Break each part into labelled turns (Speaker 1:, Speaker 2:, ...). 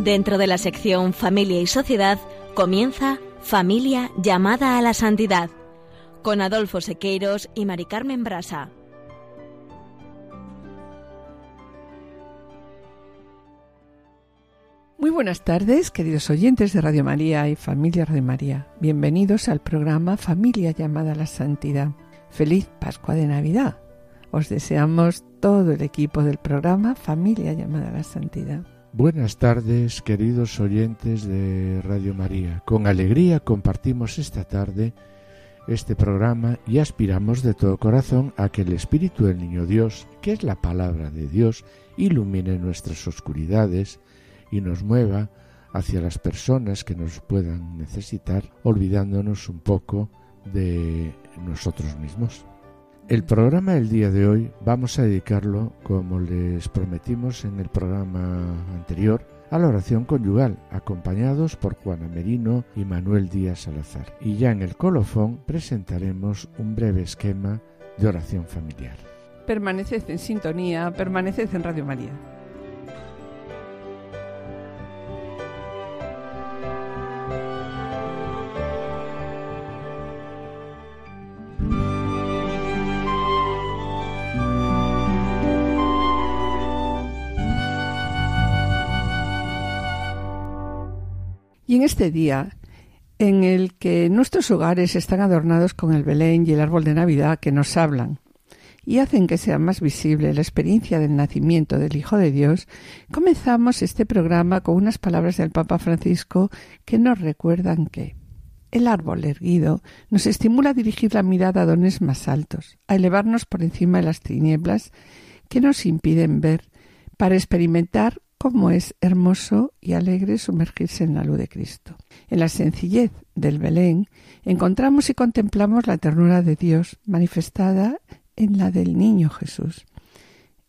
Speaker 1: Dentro de la sección Familia y Sociedad comienza Familia llamada a la santidad con Adolfo Sequeiros y Mari Carmen Brasa.
Speaker 2: Muy buenas tardes, queridos oyentes de Radio María y familia de María. Bienvenidos al programa Familia llamada a la Santidad. Feliz Pascua de Navidad. Os deseamos todo el equipo del programa Familia llamada a la Santidad.
Speaker 3: Buenas tardes, queridos oyentes de Radio María. Con alegría compartimos esta tarde este programa y aspiramos de todo corazón a que el Espíritu del Niño Dios, que es la palabra de Dios, ilumine nuestras oscuridades y nos mueva hacia las personas que nos puedan necesitar, olvidándonos un poco de nosotros mismos. El programa del día de hoy vamos a dedicarlo, como les prometimos en el programa anterior, a la oración conyugal, acompañados por Juana Merino y Manuel Díaz Salazar. Y ya en el colofón presentaremos un breve esquema de oración familiar.
Speaker 2: Permaneced en sintonía, permaneced en Radio María. Este día, en el que nuestros hogares están adornados con el Belén y el árbol de Navidad que nos hablan y hacen que sea más visible la experiencia del nacimiento del Hijo de Dios, comenzamos este programa con unas palabras del Papa Francisco que nos recuerdan que el árbol erguido nos estimula a dirigir la mirada a dones más altos, a elevarnos por encima de las tinieblas que nos impiden ver, para experimentar cómo es hermoso y alegre sumergirse en la luz de Cristo. En la sencillez del Belén encontramos y contemplamos la ternura de Dios manifestada en la del niño Jesús.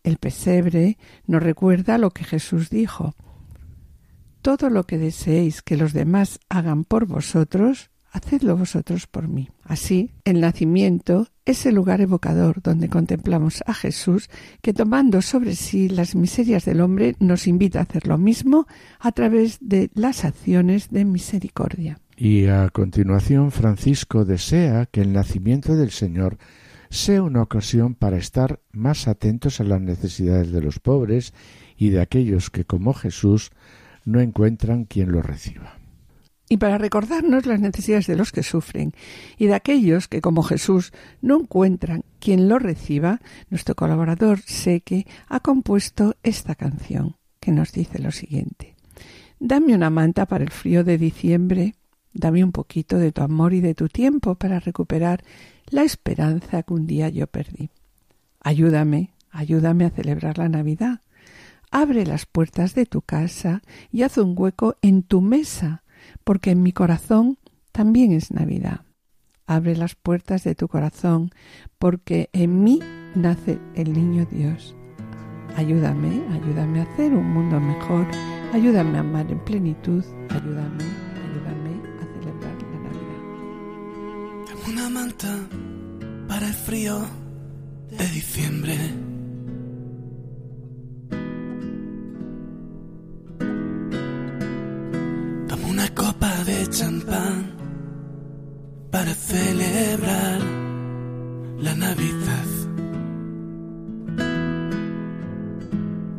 Speaker 2: El pesebre nos recuerda lo que Jesús dijo. Todo lo que deseéis que los demás hagan por vosotros, hacedlo vosotros por mí. Así, el nacimiento es el lugar evocador donde contemplamos a Jesús que tomando sobre sí las miserias del hombre nos invita a hacer lo mismo a través de las acciones de misericordia.
Speaker 3: Y a continuación Francisco desea que el nacimiento del Señor sea una ocasión para estar más atentos a las necesidades de los pobres y de aquellos que como Jesús no encuentran quien los reciba
Speaker 2: y para recordarnos las necesidades de los que sufren y de aquellos que, como Jesús, no encuentran quien lo reciba, nuestro colaborador Seque ha compuesto esta canción que nos dice lo siguiente. Dame una manta para el frío de diciembre, dame un poquito de tu amor y de tu tiempo para recuperar la esperanza que un día yo perdí. Ayúdame, ayúdame a celebrar la Navidad. Abre las puertas de tu casa y haz un hueco en tu mesa porque en mi corazón también es Navidad. Abre las puertas de tu corazón, porque en mí nace el niño Dios. Ayúdame, ayúdame a hacer un mundo mejor, ayúdame a amar en plenitud, ayúdame, ayúdame a celebrar la Navidad.
Speaker 4: Una manta para el frío de diciembre champán para celebrar la Navidad.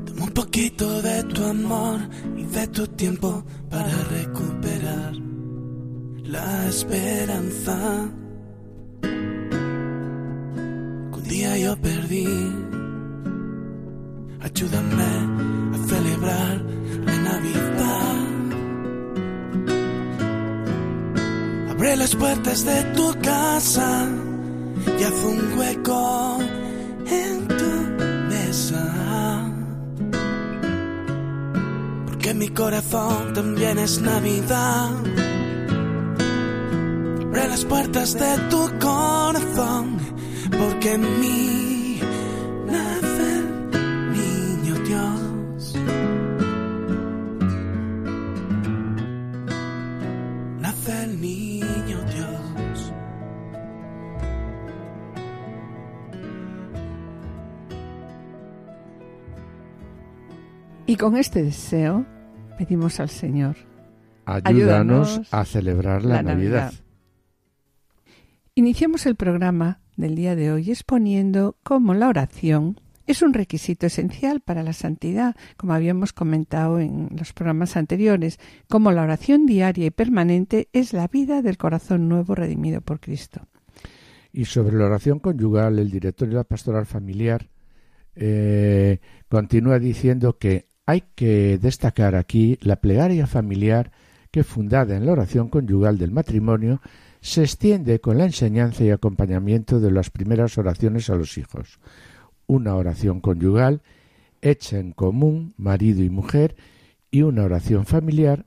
Speaker 4: Toma un poquito de tu amor y de tu tiempo para recuperar la esperanza un día yo perdí. Ayúdame a celebrar la Navidad. Abre las puertas de tu casa y haz un hueco en tu mesa. Porque mi corazón también es Navidad. Abre las puertas de tu corazón, porque en
Speaker 2: con este deseo pedimos al Señor.
Speaker 3: Ayúdanos, a celebrar la, Navidad.
Speaker 2: Iniciamos el programa del día de hoy exponiendo cómo la oración es un requisito esencial para la santidad, como habíamos comentado en los programas anteriores, como la oración diaria y permanente es la vida del corazón nuevo redimido por Cristo.
Speaker 3: Y sobre la oración conyugal, el director de la pastoral familiar eh, continúa diciendo que hay que destacar aquí la plegaria familiar que, fundada en la oración conyugal del matrimonio, se extiende con la enseñanza y acompañamiento de las primeras oraciones a los hijos. Una oración conyugal hecha en común, marido y mujer, y una oración familiar,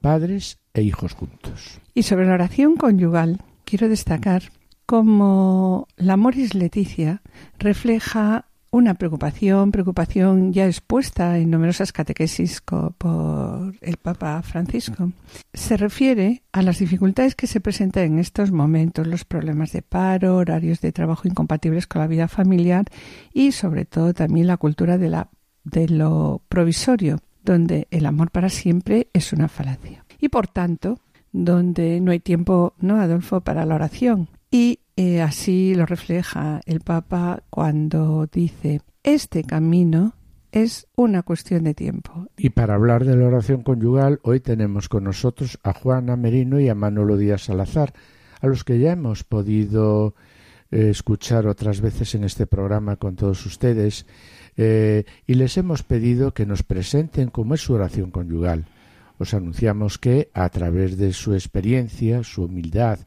Speaker 3: padres e hijos juntos.
Speaker 2: Y sobre la oración conyugal, quiero destacar cómo la Moris Leticia refleja una preocupación, preocupación ya expuesta en numerosas catequesis por el Papa Francisco. Se refiere a las dificultades que se presentan en estos momentos, los problemas de paro, horarios de trabajo incompatibles con la vida familiar y sobre todo también la cultura de, lo provisorio, donde el amor para siempre es una falacia. Y por tanto, donde no hay tiempo, ¿no, Adolfo?, para la oración. Y eh, así lo refleja el Papa cuando dice, este camino es una cuestión de tiempo.
Speaker 3: Y para hablar de la oración conyugal, hoy tenemos con nosotros a Juana Merino y a Manolo Díaz Salazar, a los que ya hemos podido eh, escuchar otras veces en este programa con todos ustedes, eh, y les hemos pedido que nos presenten cómo es su oración conyugal. Os anunciamos que, a través de su experiencia, su humildad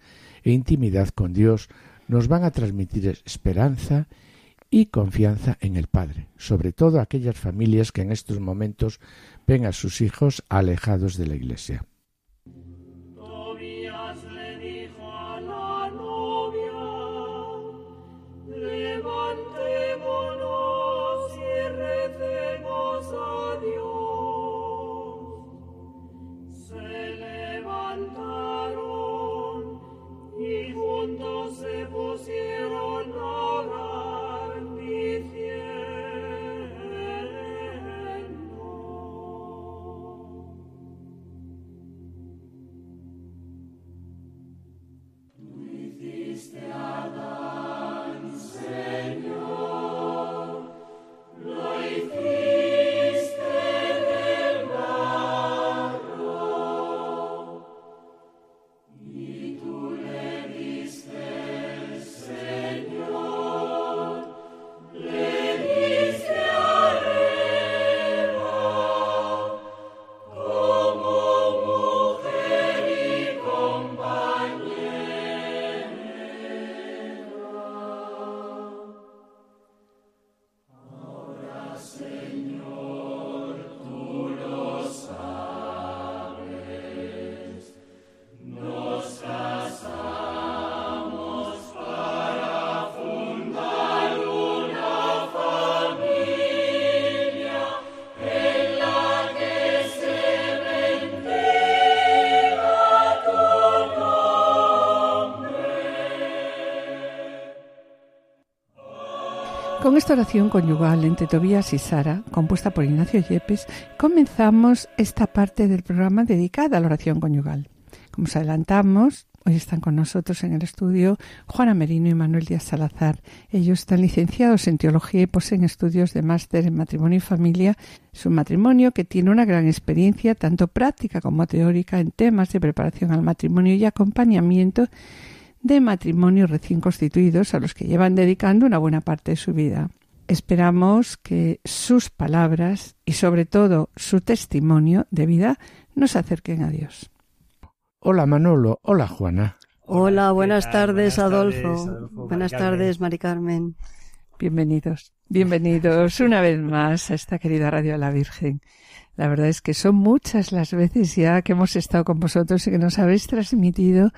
Speaker 3: e intimidad con Dios nos van a transmitir esperanza y confianza en el Padre, sobre todo aquellas familias que en estos momentos ven a sus hijos alejados de la Iglesia.
Speaker 2: Con esta oración conyugal entre Tobías y Sara, compuesta por Ignacio Yepes, comenzamos esta parte del programa dedicada a la oración conyugal. Como os adelantamos, hoy están con nosotros en el estudio Juana Merino y Manuel Díaz Salazar. Ellos están licenciados en teología y poseen estudios de máster en matrimonio y familia. Es un matrimonio que tiene una gran experiencia, tanto práctica como teórica, en temas de preparación al matrimonio y acompañamiento de matrimonios recién constituidos a los que llevan dedicando una buena parte de su vida. Esperamos que sus palabras y sobre todo su testimonio de vida nos acerquen a Dios.
Speaker 3: Hola Manolo, hola Juana.
Speaker 5: Hola, buenas tardes, Adolfo. Buenas tardes, Mari Carmen.
Speaker 2: Bienvenidos, bienvenidos una vez más a esta querida Radio de la Virgen. La verdad es que son muchas las veces ya que hemos estado con vosotros y que nos habéis transmitido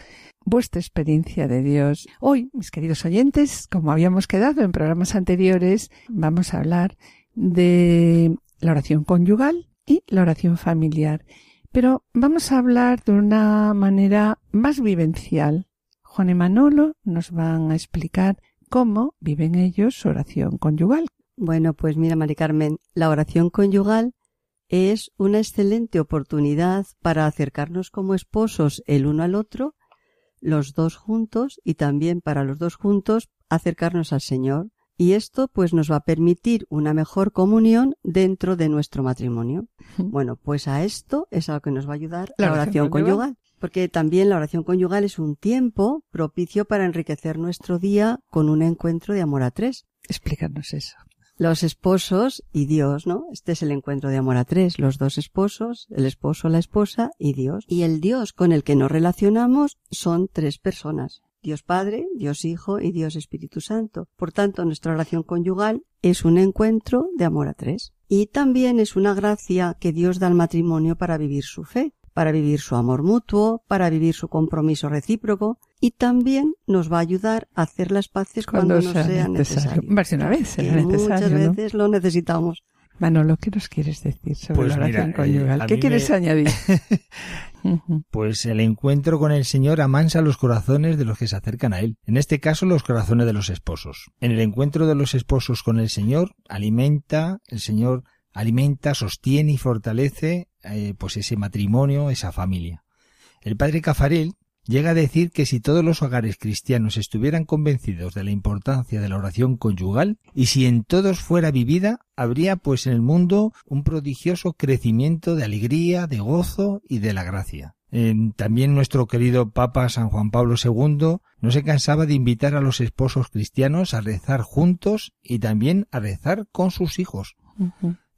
Speaker 2: vuestra experiencia de Dios. Hoy, mis queridos oyentes, como habíamos quedado en programas anteriores, vamos a hablar de la oración conyugal y la oración familiar. Pero vamos a hablar de una manera más vivencial. Juan y Manolo nos van a explicar cómo viven ellos su oración conyugal.
Speaker 5: Bueno, pues mira, Mari Carmen, la oración conyugal es una excelente oportunidad para acercarnos como esposos el uno al otro, los dos juntos, y también para los dos juntos acercarnos al Señor. Y esto pues nos va a permitir una mejor comunión dentro de nuestro matrimonio. Bueno, pues a esto es a lo que nos va a ayudar la, oración, conyugal. Porque también la oración conyugal es un tiempo propicio para enriquecer nuestro día con un encuentro de amor a tres.
Speaker 2: Explícanos eso
Speaker 5: los esposos y Dios, ¿no? Este es el encuentro de amor a tres, los dos esposos, el esposo, la esposa y Dios. Y el Dios con el que nos relacionamos son tres personas. Dios Padre, Dios Hijo y Dios Espíritu Santo. Por tanto, nuestra relación conyugal es un encuentro de amor a tres. Y también es una gracia que Dios da al matrimonio para vivir su fe para vivir su amor mutuo, para vivir su compromiso recíproco y también nos va a ayudar a hacer las paces cuando, nos sea, necesario.
Speaker 2: una vez
Speaker 5: Muchas veces lo necesitamos.
Speaker 2: Manolo, ¿qué nos quieres decir sobre pues la oración conyugal? Eh, ¿Qué quieres añadir?
Speaker 6: pues el encuentro con el Señor amansa los corazones de los que se acercan a Él. En este caso, los corazones de los esposos. En el encuentro de los esposos con el Señor, alimenta, el Señor alimenta, sostiene y fortalece eh, pues ese matrimonio, esa familia. El padre Cafarel llega a decir que si todos los hogares cristianos estuvieran convencidos de la importancia de la oración conyugal y si en todos fuera vivida, habría pues en el mundo un prodigioso crecimiento de alegría, de gozo y de la gracia. también nuestro querido Papa San Juan Pablo II no se cansaba de invitar a los esposos cristianos a rezar juntos y también a rezar con sus hijos.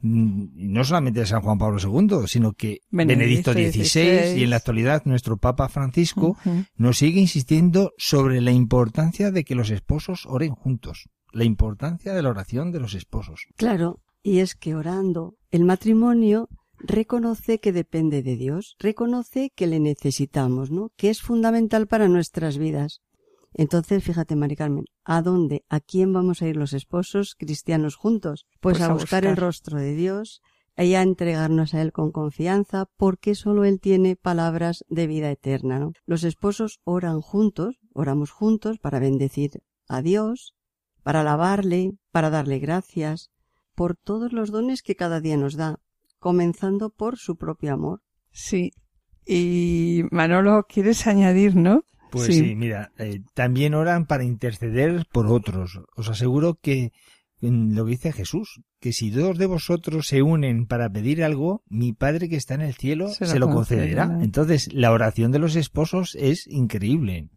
Speaker 6: No solamente de San Juan Pablo II, sino que Benedicto, XVI, y en la actualidad nuestro Papa Francisco nos sigue insistiendo sobre la importancia de que los esposos oren juntos, la importancia de la oración de los esposos.
Speaker 5: Claro, y es que orando el matrimonio reconoce que depende de Dios, reconoce que le necesitamos, ¿no? Que es fundamental para nuestras vidas. Entonces, fíjate, Mari Carmen, ¿a dónde, a quién vamos a ir los esposos cristianos juntos? Pues, pues a, buscar, el rostro de Dios y a entregarnos a Él con confianza, porque solo Él tiene palabras de vida eterna. ¿no? Los esposos oran juntos, oramos juntos para bendecir a Dios, para alabarle, para darle gracias, por todos los dones que cada día nos da, comenzando por su propio amor.
Speaker 2: Sí. Y Manolo, ¿quieres añadir, no?
Speaker 6: Pues sí, mira, eh, también oran para interceder por otros. Os aseguro que lo que dice Jesús, que si dos de vosotros se unen para pedir algo, mi Padre que está en el cielo se, lo concederá. Entonces, la oración de los esposos es increíble.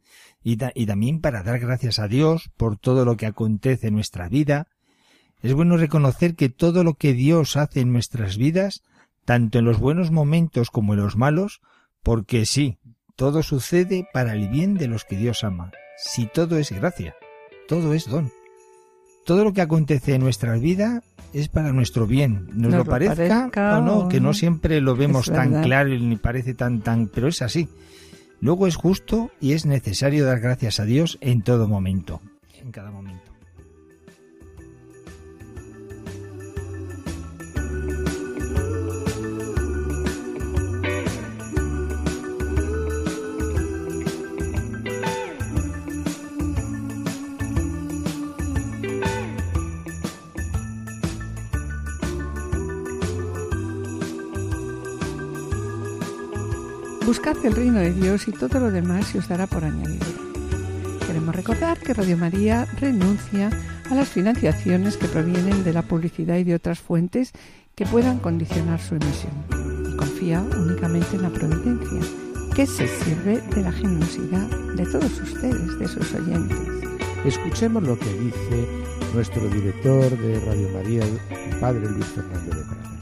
Speaker 6: Y, y también para dar gracias a Dios por todo lo que acontece en nuestra vida. Es bueno reconocer que todo lo que Dios hace en nuestras vidas, tanto en los buenos momentos como en los malos, porque sí, todo sucede para el bien de los que Dios ama. Si todo es gracia, todo es don. Todo lo que acontece en nuestra vida es para nuestro bien, nos, lo, parezca, o no, que no siempre lo vemos tan claro ni parece tan tan, pero es así. Luego es justo y es necesario dar gracias a Dios en todo momento, en cada momento.
Speaker 2: Buscad el reino de Dios y todo lo demás se os dará por añadido. Queremos recordar que Radio María renuncia a las financiaciones que provienen de la publicidad y de otras fuentes que puedan condicionar su emisión y confía únicamente en la providencia, que se sirve de la generosidad de todos ustedes, de sus oyentes.
Speaker 3: Escuchemos lo que dice nuestro director de Radio María, el Padre Luis Fernando de Prada.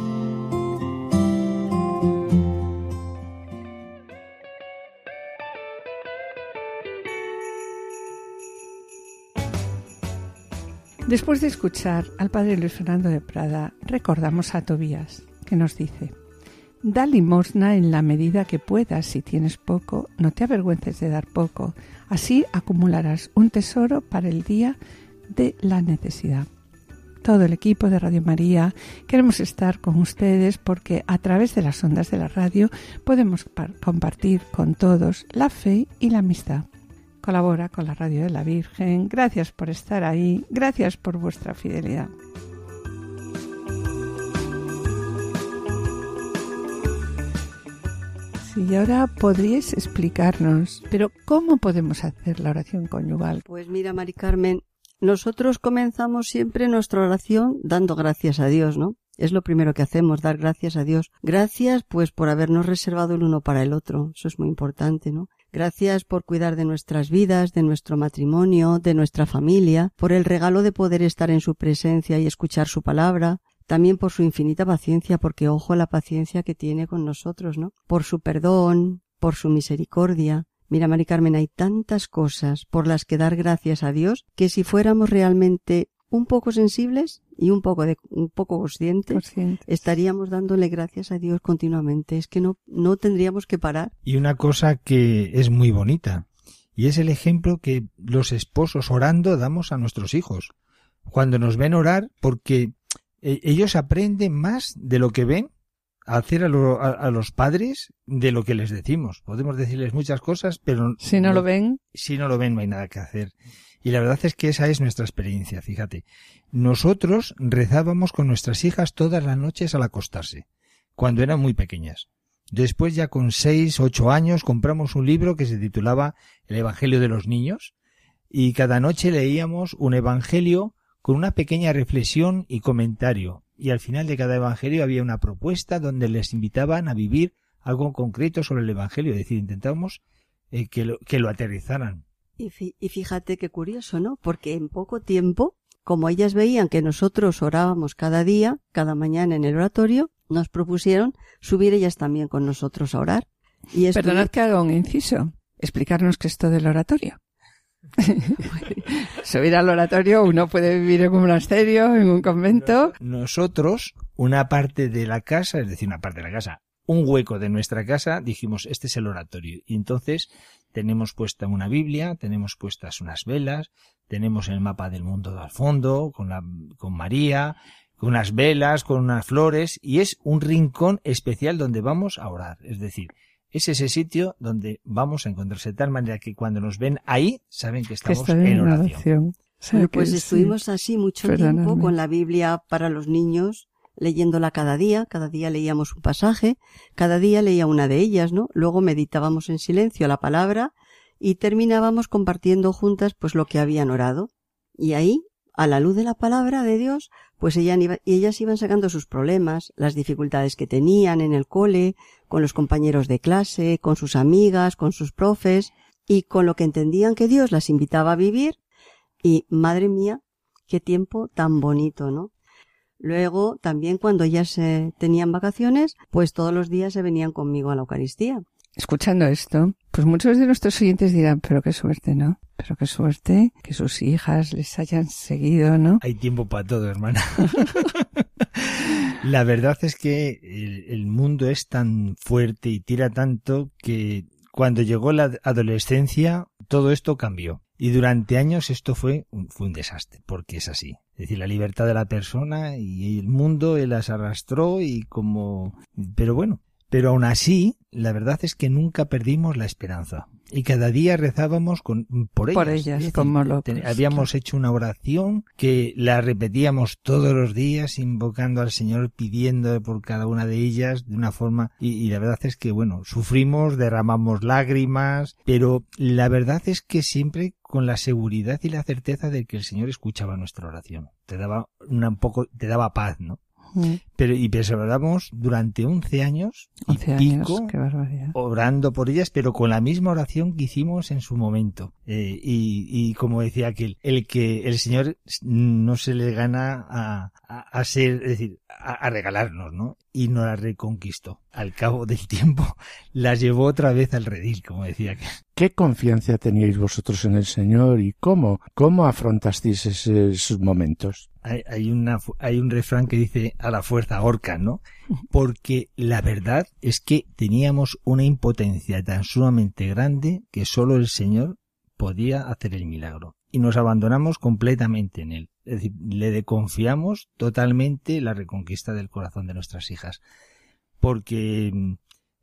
Speaker 2: Después de escuchar al padre Luis Fernando de Prada, recordamos a Tobías, que nos dice, Da limosna en la medida que puedas, si tienes poco, no te avergüences de dar poco, así acumularás un tesoro para el día de la necesidad. Todo el equipo de Radio María queremos estar con ustedes porque a través de las ondas de la radio podemos compartir con todos la fe y la amistad colabora con la Radio de la Virgen. Gracias por estar ahí, gracias por vuestra fidelidad. Sí, ahora podríais explicarnos, pero ¿cómo podemos hacer la oración conyugal?
Speaker 5: Pues mira, Mari Carmen, nosotros comenzamos siempre nuestra oración dando gracias a Dios, ¿no? Es lo primero que hacemos, dar gracias a Dios. Gracias, pues, por habernos reservado el uno para el otro. Eso es muy importante, ¿no? Gracias por cuidar de nuestras vidas, de nuestro matrimonio, de nuestra familia, por el regalo de poder estar en su presencia y escuchar su palabra, también por su infinita paciencia, porque ojo la paciencia que tiene con nosotros, ¿no? Por su perdón, por su misericordia. Mira, Mari Carmen, hay tantas cosas por las que dar gracias a Dios que si fuéramos realmente un poco sensibles y un poco de, un poco conscientes, estaríamos dándole gracias a Dios continuamente. Es que no, no tendríamos que parar.
Speaker 6: Y una cosa que es muy bonita, y es el ejemplo que los esposos orando damos a nuestros hijos. Cuando nos ven orar, porque eh, ellos aprenden más de lo que ven hacer a, a, los padres de lo que les decimos. Podemos decirles muchas cosas, pero
Speaker 2: si no lo ven,
Speaker 6: si no lo ven no hay nada que hacer. Y la verdad es que esa es nuestra experiencia, fíjate. Nosotros rezábamos con nuestras hijas todas las noches al acostarse, cuando eran muy pequeñas. Después ya con seis, ocho años compramos un libro que se titulaba El Evangelio de los Niños y cada noche leíamos un Evangelio con una pequeña reflexión y comentario y al final de cada Evangelio había una propuesta donde les invitaban a vivir algo concreto sobre el Evangelio, es decir, intentábamos eh, que, lo, que lo aterrizaran.
Speaker 5: Y, fíjate qué curioso, ¿no? Porque en poco tiempo, como ellas veían que nosotros orábamos cada día, cada mañana en el oratorio, nos propusieron subir ellas también con nosotros a orar.
Speaker 2: Y Perdonad que haga un inciso. Explicarnos qué es esto del oratorio. Subir al oratorio uno puede vivir en un monasterio, en un convento.
Speaker 6: Nosotros, una parte de la casa, es decir, una parte de la casa, un hueco de nuestra casa, dijimos, este es el oratorio. Y entonces tenemos puesta una Biblia, tenemos puestas unas velas, tenemos el mapa del mundo al fondo, con, la, con María, con unas velas, con unas flores, y es un rincón especial donde vamos a orar. Es decir, es ese sitio donde vamos a encontrarse de tal manera que cuando nos ven ahí, saben que estamos en oración.
Speaker 5: pues estuvimos así mucho tiempo con la Biblia para los niños, leyéndola cada día, cada día leíamos un pasaje, cada día leía una de ellas, ¿no? Luego meditábamos en silencio la palabra y terminábamos compartiendo juntas pues lo que habían orado. Y ahí, a la luz de la palabra de Dios, pues ellas iban sacando sus problemas, las dificultades que tenían en el cole, con los compañeros de clase, con sus amigas, con sus profes, y con lo que entendían que Dios las invitaba a vivir. Y, madre mía, qué tiempo tan bonito, ¿no? Luego, también cuando ellas tenían vacaciones, pues todos los días se venían conmigo a la Eucaristía.
Speaker 2: Escuchando esto, pues muchos de nuestros oyentes dirán, pero qué suerte, ¿no? Pero qué suerte que sus hijas les hayan seguido, ¿no?
Speaker 6: Hay tiempo para todo, hermana. la verdad es que el, mundo es tan fuerte y tira tanto que cuando llegó la adolescencia todo esto cambió. Y durante años esto fue un, fue un desastre, porque es así. Decir, la libertad de la persona y el mundo él las arrastró y como... Pero bueno, pero aún así, la verdad es que nunca perdimos la esperanza. y cada día rezábamos con, por ellas.
Speaker 2: Por ellas, como locos,
Speaker 6: Habíamos hecho una oración que la repetíamos todos los días, invocando al Señor, pidiendo por cada una de ellas de una forma, y, y la verdad es que, bueno, sufrimos, derramamos lágrimas, pero la verdad es que siempre con la seguridad y la certeza de que el Señor escuchaba nuestra oración. Te daba una, un poco, te daba paz, ¿no? Pero, y perseveramos durante 11 años
Speaker 2: 11
Speaker 6: y
Speaker 2: años,
Speaker 6: pico
Speaker 2: qué barbaridad.
Speaker 6: orando por ellas, pero con la misma oración que hicimos en su momento. Eh, y, y como decía aquel, el que el Señor no se le gana a, a, a ser, es decir, a, a, regalarnos, ¿no? Y no la reconquistó. Al cabo del tiempo, la llevó otra vez al redil, como decía.
Speaker 3: ¿Qué confianza teníais vosotros en el Señor y cómo, cómo afrontasteis esos momentos?
Speaker 6: Hay, hay, una, hay un refrán que dice a la fuerza ahorca, ¿no? Porque la verdad es que teníamos una impotencia tan sumamente grande que solo el Señor podía hacer el milagro. Y nos abandonamos completamente en Él. Es decir, le confiamos totalmente la reconquista del corazón de nuestras hijas. Porque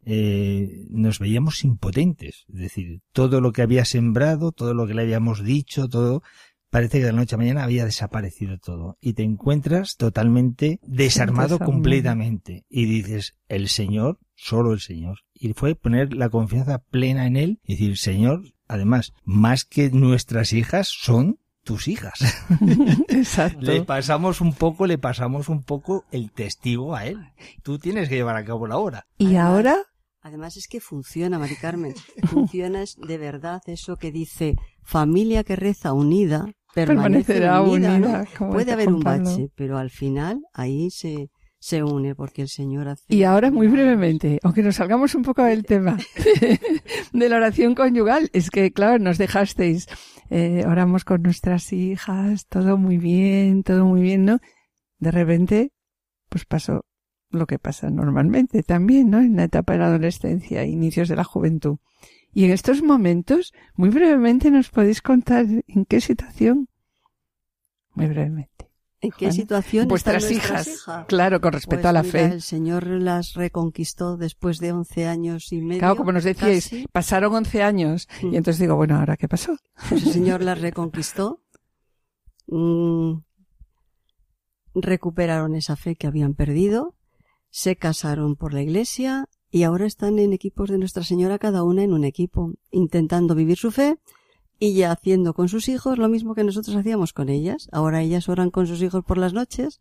Speaker 6: eh, nos veíamos impotentes. Es decir, todo lo que había sembrado, todo lo que le habíamos dicho, todo, parece que de la noche a mañana había desaparecido todo. Y te encuentras totalmente desarmado completamente. Y dices, el Señor, solo el Señor. Y fue poner la confianza plena en Él y decir, Señor, además, más que nuestras hijas, son tus hijas.
Speaker 2: Exacto.
Speaker 6: Le pasamos un poco, le pasamos un poco el testigo a él. Tú tienes que llevar a cabo la obra.
Speaker 2: ¿Y
Speaker 5: además,
Speaker 2: ahora?
Speaker 5: Además es que funciona, Mari Carmen. Funciona de verdad eso que dice familia que reza unida permanecerá unida. unida ¿no? Puede haber un bache, pero al final ahí se, se une porque el Señor hace.
Speaker 2: Y ahora muy brevemente, aunque nos salgamos un poco del tema de la oración conyugal, es que claro, nos dejasteis, eh, oramos con nuestras hijas, todo muy bien, todo muy bien, ¿no? De repente, pues pasó lo que pasa normalmente también, ¿no? En la etapa de la adolescencia, inicios de la juventud. Y en estos momentos, muy brevemente, nos podéis contar en qué situación. Muy brevemente.
Speaker 5: ¿En qué situación
Speaker 2: vuestras hijas? Hijas? Claro, con respecto
Speaker 5: pues
Speaker 2: a la
Speaker 5: mira,
Speaker 2: fe.
Speaker 5: El Señor las reconquistó después de 11 años y medio.
Speaker 2: Claro, como nos decíais,
Speaker 5: casi.
Speaker 2: pasaron 11 años. Mm. Y entonces digo, bueno, ¿ahora qué pasó?
Speaker 5: Pues el Señor las reconquistó. Mm, recuperaron esa fe que habían perdido. Se casaron por la iglesia y ahora están en equipos de Nuestra Señora, cada una en un equipo, intentando vivir su fe y ya haciendo con sus hijos lo mismo que nosotros hacíamos con ellas. Ahora ellas oran con sus hijos por las noches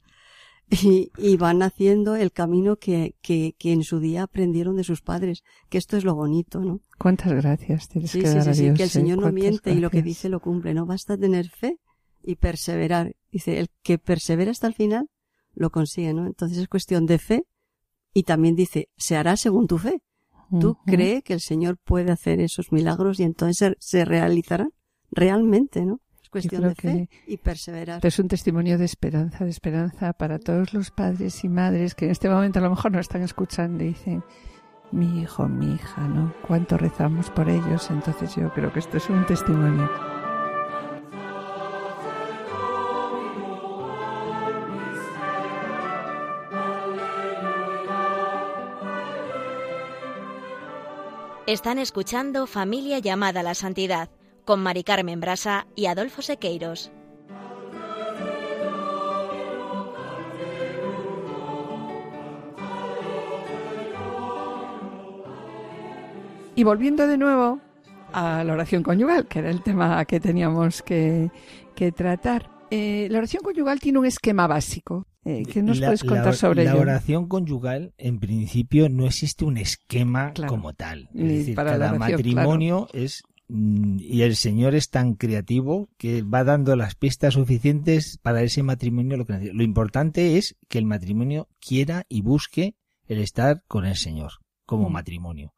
Speaker 5: y, y van haciendo el camino que, que, que, en su día aprendieron de sus padres, que esto es lo bonito, ¿no?
Speaker 2: Cuántas gracias tienes
Speaker 5: sí,
Speaker 2: que
Speaker 5: sí,
Speaker 2: dar
Speaker 5: sí,
Speaker 2: a
Speaker 5: sí,
Speaker 2: Dios,
Speaker 5: que el
Speaker 2: ¿eh?
Speaker 5: Señor no miente
Speaker 2: gracias.
Speaker 5: y lo que dice lo cumple, no basta tener fe y perseverar. Dice, el que persevera hasta el final lo consigue, ¿no? Entonces es cuestión de fe y también dice, se hará según tu fe. Tú uh -huh. crees que el Señor puede hacer esos milagros y entonces se, se realizarán realmente, ¿no? Es cuestión de fe y perseverar.
Speaker 2: Es un testimonio de esperanza, de esperanza para todos los padres y madres que en este momento a lo mejor no están escuchando y dicen, mi hijo, mi hija, ¿no? Cuánto rezamos por ellos. Entonces yo creo que esto es un testimonio.
Speaker 1: Están escuchando Familia llamada a la Santidad con Mari Carmen Brasa y Adolfo Sequeiros.
Speaker 2: Y volviendo de nuevo a la oración conyugal, que era el tema que teníamos que, que tratar. Eh, la oración conyugal tiene un esquema básico. Eh, ¿Qué nos
Speaker 6: la,
Speaker 2: puedes contar
Speaker 6: la,
Speaker 2: sobre
Speaker 6: la
Speaker 2: ello?
Speaker 6: La oración conyugal, en principio, no existe un esquema
Speaker 2: claro.
Speaker 6: como tal. Es decir,
Speaker 2: para
Speaker 6: cada
Speaker 2: oración,
Speaker 6: matrimonio
Speaker 2: claro.
Speaker 6: es mm, y el Señor es tan creativo que va dando las pistas suficientes para ese matrimonio lo que. Lo importante es que el matrimonio quiera y busque el estar con el Señor como
Speaker 2: Mm.
Speaker 6: matrimonio.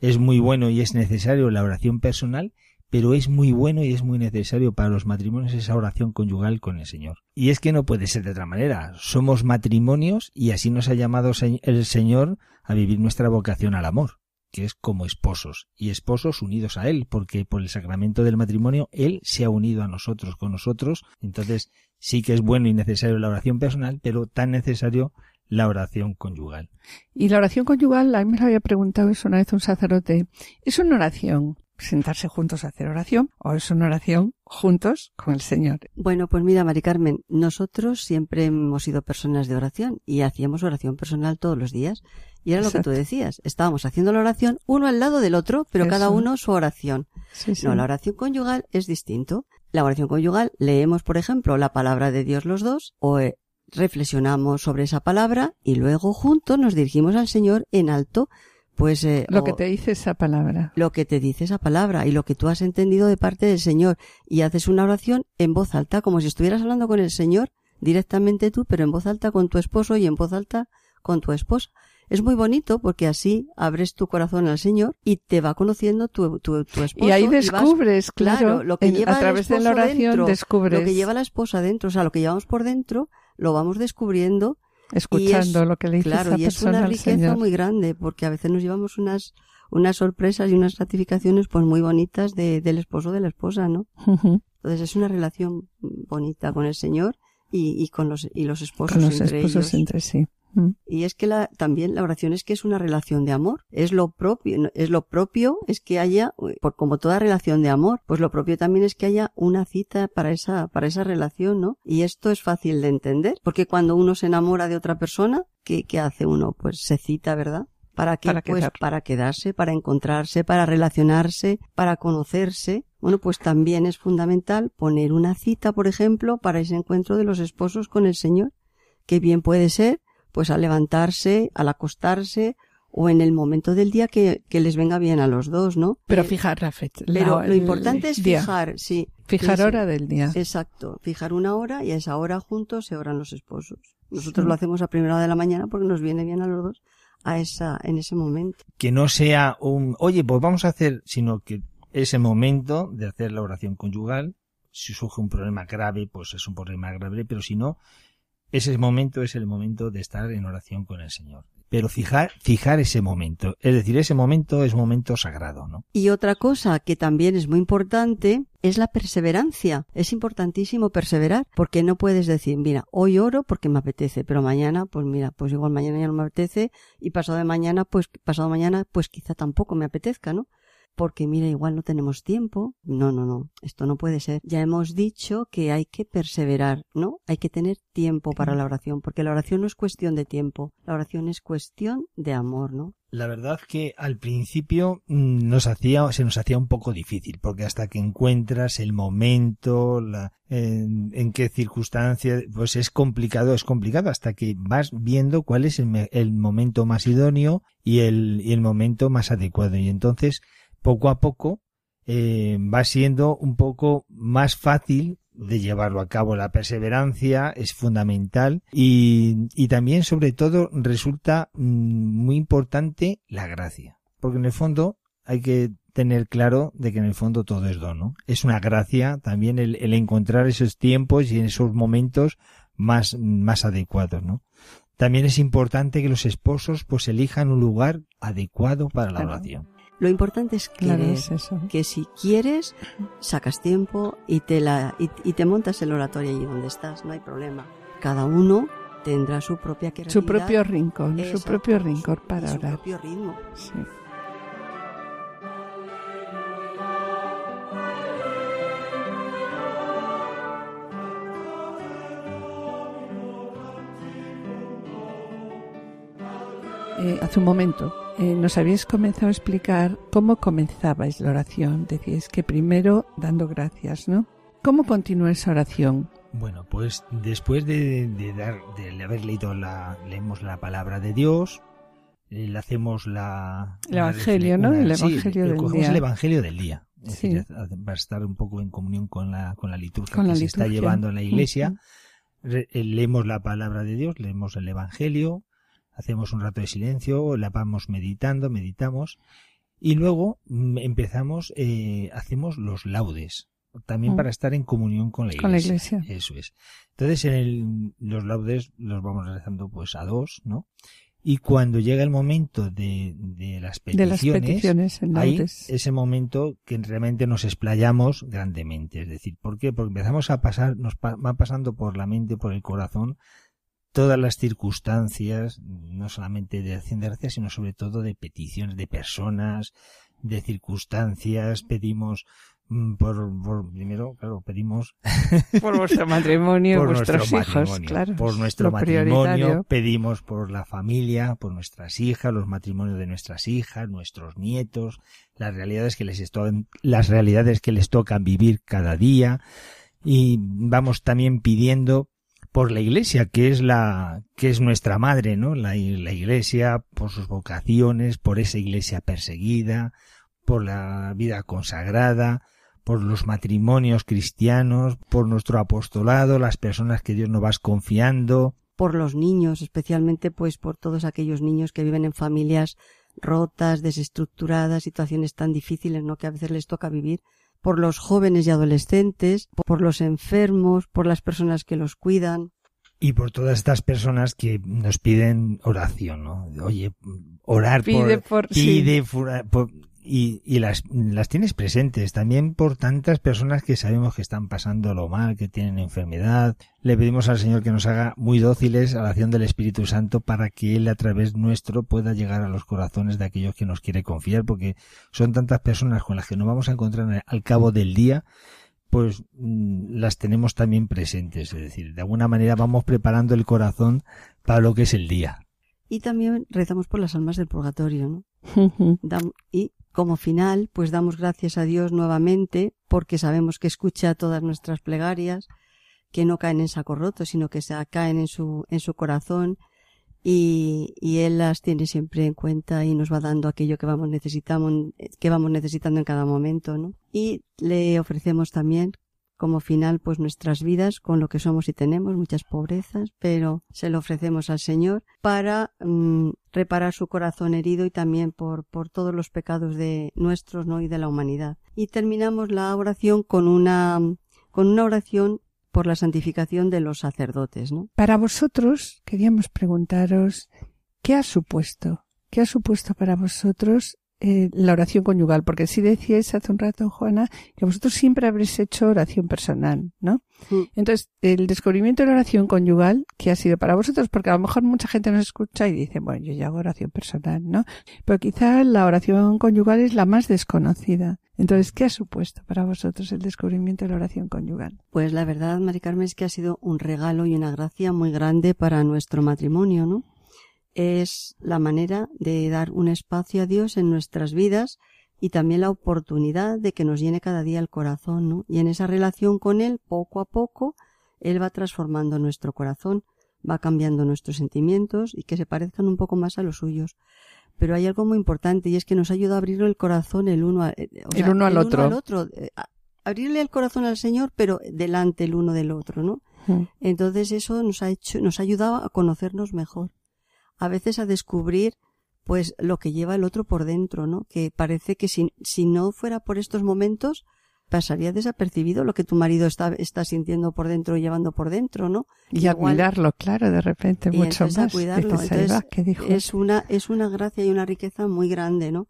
Speaker 6: Es muy bueno y es necesario la oración personal, pero es muy bueno y es muy necesario para los matrimonios esa oración conyugal con el Señor. Y es que no puede ser de otra manera. Somos matrimonios y así nos ha llamado el Señor a vivir nuestra vocación al amor que es como esposos, y esposos unidos a Él, porque por el sacramento del matrimonio Él se ha unido a nosotros, con nosotros, entonces sí que es bueno y necesario la oración personal, pero tan necesario la oración conyugal.
Speaker 2: Y la oración conyugal, a mí me había preguntado eso una vez un sacerdote, es una oración sentarse juntos a hacer oración o es una oración juntos con el Señor.
Speaker 5: Bueno, pues mira, Mari Carmen, nosotros siempre hemos sido personas de oración y hacíamos oración personal todos los días. Y era lo que tú decías, estábamos haciendo la oración uno al lado del otro, pero cada uno su oración. No, la oración conyugal es distinto. La oración conyugal leemos, por ejemplo, la palabra de Dios los dos o eh, reflexionamos sobre esa palabra y luego juntos nos dirigimos al Señor en alto pues eh,
Speaker 2: lo que te dice esa palabra
Speaker 5: lo que te dice esa palabra y lo que tú has entendido de parte del Señor y haces una oración en voz alta como si estuvieras hablando con el Señor directamente tú pero en voz alta con tu esposo y en voz alta con tu esposa es muy bonito porque así abres tu corazón al Señor y te va conociendo tu, tu, esposo.
Speaker 2: Y ahí descubres, claro, lo que lleva a través de la oración descubres.
Speaker 5: Lo que lleva la esposa dentro, o sea, lo que llevamos por dentro, lo vamos descubriendo
Speaker 2: escuchando lo que le dice
Speaker 5: claro,
Speaker 2: y
Speaker 5: es una riqueza muy grande porque a veces nos llevamos unas unas sorpresas y unas gratificaciones pues muy bonitas de, del esposo o de la esposa, ¿no? Entonces es una relación bonita con el Señor y, y con los y los esposos
Speaker 2: con los
Speaker 5: entre
Speaker 2: esposos entre sí. Mm.
Speaker 5: Y es que la, también la oración es que es una relación de amor. Es lo propio, es lo propio, es que haya, por como toda relación de amor, pues lo propio también es que haya una cita para esa, para esa relación, ¿no? Y esto es fácil de entender, porque cuando uno se enamora de otra persona, ¿qué, qué hace uno? Pues se cita, ¿verdad? ¿Para qué?
Speaker 2: Para
Speaker 5: pues para quedarse, para encontrarse, para relacionarse, para conocerse. Bueno, pues también es fundamental poner una cita, por ejemplo, para ese encuentro de los esposos con el Señor, que bien puede ser pues al levantarse, al acostarse o en el momento del día que, que les venga bien a los dos, ¿no?
Speaker 2: Pero eh, fijar, Rafet.
Speaker 5: Pero lo importante es fijar, sí.
Speaker 2: Fijar hora del día.
Speaker 5: Exacto. Fijar una hora y a esa hora juntos se oran los esposos. Nosotros lo hacemos a primera hora de la mañana porque nos viene bien a los dos a esa, en ese momento.
Speaker 6: Que no sea un, oye, pues vamos a hacer, sino que ese momento de hacer la oración conyugal, si surge un problema grave, pues es un problema grave, pero si no, ese momento es el momento de estar en oración con el Señor. Pero fijar, fijar ese momento. Es decir, ese momento es momento sagrado, ¿no?
Speaker 5: Y otra cosa que también es muy importante es la perseverancia. Es importantísimo perseverar, porque no puedes decir, mira, hoy oro porque me apetece, pero mañana, pues mira, pues igual mañana ya no me apetece, y pasado de mañana, pues pasado mañana, pues quizá tampoco me apetezca, ¿no? Porque mira, igual no tenemos tiempo. No, no, no, esto no puede ser. Ya hemos dicho que hay que perseverar, ¿no? Hay que tener tiempo para la oración, porque la oración no es cuestión de tiempo, la oración es cuestión de amor, ¿no?
Speaker 6: La verdad que al principio mm, nos hacía, se nos hacía un poco difícil, porque hasta que encuentras el momento, la, en, qué circunstancias, pues es complicado, es complicado hasta que vas viendo cuál es el, momento más idóneo y el, y el momento más adecuado. Y entonces, poco a poco eh, va siendo un poco más fácil de llevarlo a cabo. La perseverancia es fundamental y, y también, sobre todo, resulta mm, muy importante la gracia. Porque en el fondo hay que tener claro de que en el fondo todo es don, Es una gracia también el, el, encontrar esos tiempos y esos momentos más, más adecuados, ¿no? También es importante que los esposos pues elijan un lugar adecuado para la oración.
Speaker 5: Lo importante es querer, que si quieres, sacas tiempo y te, la, y, te montas el oratorio allí donde estás, no hay problema. Cada uno tendrá su propia creatividad.
Speaker 2: Su propio rincón, su propio rincón para orar.
Speaker 5: Su propio ritmo.
Speaker 2: Sí. Eh, hace un momento eh, nos habéis comenzado a explicar cómo comenzabais la oración. Decíais que primero dando gracias, ¿no? ¿Cómo continúa esa oración?
Speaker 6: Bueno, pues después de, dar, de haber leído la, leemos la palabra de Dios, eh, le hacemos la...
Speaker 2: El Evangelio, ¿no? el Evangelio del día.
Speaker 6: el Evangelio del día. Es decir, va a estar un poco en comunión con la, con la liturgia que se está llevando en la iglesia. Eh, leemos la palabra de Dios, leemos el Evangelio, hacemos un rato de silencio, la vamos meditando, meditamos y luego mm, empezamos, eh, hacemos los laudes, también mm. para estar en comunión con la, iglesia. Eso es. Entonces en el, los laudes los vamos rezando pues a dos, ¿no? Y cuando llega el momento de, de las peticiones, hay ese momento que realmente nos explayamos grandemente. Es decir, ¿por qué? Porque empezamos a pasar, nos va pasando por la mente, por el corazón, todas las circunstancias, no solamente de acción de sino sobre todo de peticiones de personas, de circunstancias, pedimos mm, por, primero, claro, pedimos
Speaker 2: por vuestro matrimonio, por vuestros hijos, claro,
Speaker 6: por nuestro matrimonio, pedimos por la familia, por nuestras hijas, los matrimonios de nuestras hijas, nuestros nietos, las realidades que les estoy, las realidades que les tocan vivir cada día. Y vamos también pidiendo por la iglesia, que es la, que es nuestra madre, ¿no? La, la iglesia, por sus vocaciones, por esa iglesia perseguida, por la vida consagrada, por los matrimonios cristianos, por nuestro apostolado, las personas que Dios nos vas confiando.
Speaker 5: Por los niños, especialmente pues por todos aquellos niños que viven en familias rotas, desestructuradas, situaciones tan difíciles, ¿no? Que a veces les toca vivir por los jóvenes y adolescentes, por los enfermos, por las personas que los cuidan.
Speaker 6: Y por todas estas personas que nos piden oración, ¿no? Oye, orar pide por, pide por, y, y las, las tienes presentes también por tantas personas que sabemos que están pasando lo mal, que tienen enfermedad. Le pedimos al Señor que nos haga muy dóciles a la acción del Espíritu Santo para que Él a través nuestro pueda llegar a los corazones de aquellos que nos quiere confiar, porque son tantas personas con las que nos vamos a encontrar al cabo del día pues mm, las tenemos también presentes, es decir, de alguna manera vamos preparando el corazón para lo que es el día.
Speaker 5: Y también rezamos por las almas del purgatorio, ¿no? y como final, pues damos gracias a Dios nuevamente porque sabemos que escucha todas nuestras plegarias, que no caen en saco roto, sino que se caen en su, en su corazón y, y Él las tiene siempre en cuenta y nos va dando aquello que vamos necesitando, que vamos necesitando en cada momento, ¿no? Y le ofrecemos también como final pues nuestras vidas con lo que somos y tenemos, muchas pobrezas, pero se lo ofrecemos al Señor para mm, reparar su corazón herido y también por, por todos los pecados de nuestros ¿no? y de la humanidad. Y terminamos la oración con una, con una oración por la santificación de los sacerdotes, ¿no?
Speaker 2: Para vosotros queríamos preguntaros ¿qué ha supuesto? ¿Qué ha supuesto para vosotros eh, la oración conyugal, porque si decíais hace un rato, Juana, que vosotros siempre habréis hecho oración personal, ¿no? Entonces, el descubrimiento de la oración conyugal, ¿qué ha sido para vosotros? Porque a lo mejor mucha gente nos escucha y dice, bueno, yo ya hago oración personal, ¿no? Pero quizá la oración conyugal es la más desconocida. Entonces, ¿qué ha supuesto para vosotros el descubrimiento de la oración conyugal?
Speaker 5: Pues la verdad, Mari Carmen, es que ha sido un regalo y una gracia muy grande para nuestro matrimonio, ¿no? Es la manera de dar un espacio a Dios en nuestras vidas y también la oportunidad de que nos llene cada día el corazón, ¿no? Y en esa relación con Él, poco a poco, Él va transformando nuestro corazón, va cambiando nuestros sentimientos y que se parezcan un poco más a los suyos. Pero hay algo muy importante y es que nos ayuda a abrir el corazón el uno, eh,
Speaker 2: el uno al otro.
Speaker 5: al otro. Eh, abrirle el corazón al Señor, pero delante el uno del otro, ¿no? Mm. Entonces eso nos ha hecho, nos ha ayudado a conocernos mejor a veces a descubrir pues lo que lleva el otro por dentro, ¿no? Que parece que si, si no fuera por estos momentos, pasaría desapercibido lo que tu marido está, está sintiendo por dentro y llevando por dentro, ¿no?
Speaker 2: Y a cuidarlo, claro, de repente mucho más.
Speaker 5: A cuidarlo. es una, es una gracia y una riqueza muy grande, ¿no?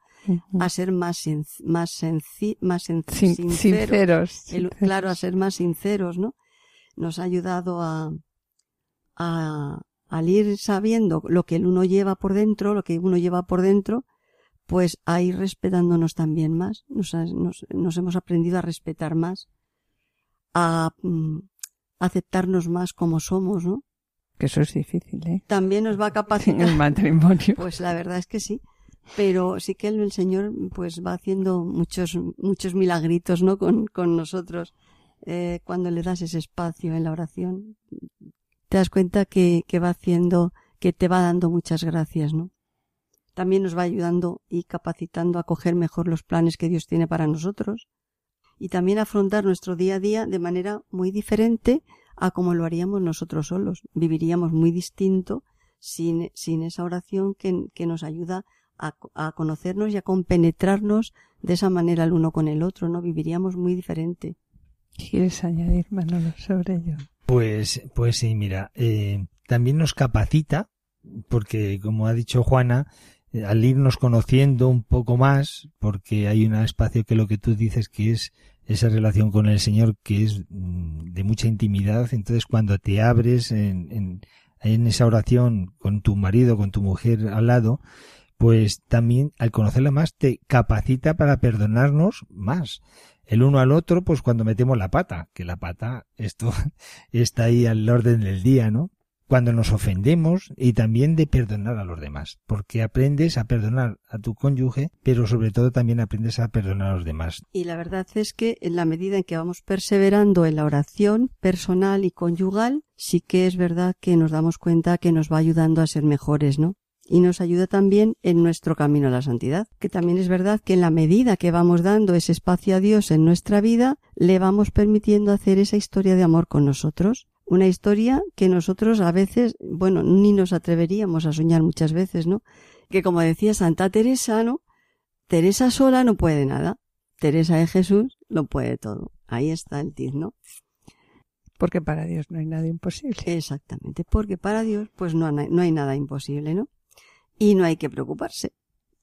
Speaker 5: A ser más, más, más sinceros. claro, a ser más sinceros, ¿no? Nos ha ayudado a, a, al ir sabiendo lo que el uno lleva por dentro, lo que uno lleva por dentro, pues a ir respetándonos también más. Nos, nos, hemos aprendido a respetar más, a mm, aceptarnos más como somos, ¿no?
Speaker 2: Que eso es difícil, ¿eh?
Speaker 5: También nos va a capacitar.
Speaker 2: En el matrimonio.
Speaker 5: Pues la verdad es que sí. Pero sí que el, Señor pues va haciendo muchos, muchos milagritos, ¿no? Con, con nosotros. Eh, cuando le das ese espacio en la oración, te das cuenta que, que va haciendo, que te va dando muchas gracias, ¿no? También nos va ayudando y capacitando a coger mejor los planes que Dios tiene para nosotros y también afrontar nuestro día a día de manera muy diferente a como lo haríamos nosotros solos. Viviríamos muy distinto sin, sin esa oración que, que nos ayuda a, a, conocernos y a compenetrarnos de esa manera el uno con el otro, ¿no? Viviríamos muy diferente.
Speaker 2: ¿Quieres añadir, Manolo, sobre ello?
Speaker 6: Pues, pues sí, mira, eh, también nos capacita, porque como ha dicho Juana, eh, al irnos conociendo un poco más, porque hay un espacio que lo que tú dices que es esa relación con el Señor que es mm, de mucha intimidad, entonces cuando te abres en, en, en esa oración con tu marido, con tu mujer al lado, pues también al conocerla más te capacita para perdonarnos más. El uno al otro, pues cuando metemos la pata, que la pata, esto está ahí al orden del día, ¿no? cuando nos ofendemos y también de perdonar a los demás, porque aprendes a perdonar a tu cónyuge, pero sobre todo también aprendes a perdonar a los demás.
Speaker 5: Y la verdad es que en la medida en que vamos perseverando en la oración personal y conyugal, sí que es verdad que nos damos cuenta que nos va ayudando a ser mejores, ¿no? Y nos ayuda también en nuestro camino a la santidad, que también es verdad que en la medida que vamos dando ese espacio a Dios en nuestra vida, le vamos permitiendo hacer esa historia de amor con nosotros una historia que nosotros a veces, bueno, ni nos atreveríamos a soñar muchas veces, ¿no? Que como decía Santa Teresa, ¿no? Teresa sola no puede nada. Teresa de Jesús lo puede todo. Ahí está el tiz, ¿no?
Speaker 2: Porque para Dios no hay nada imposible.
Speaker 5: Exactamente, porque para Dios pues no, no hay nada imposible, ¿no? Y no hay que preocuparse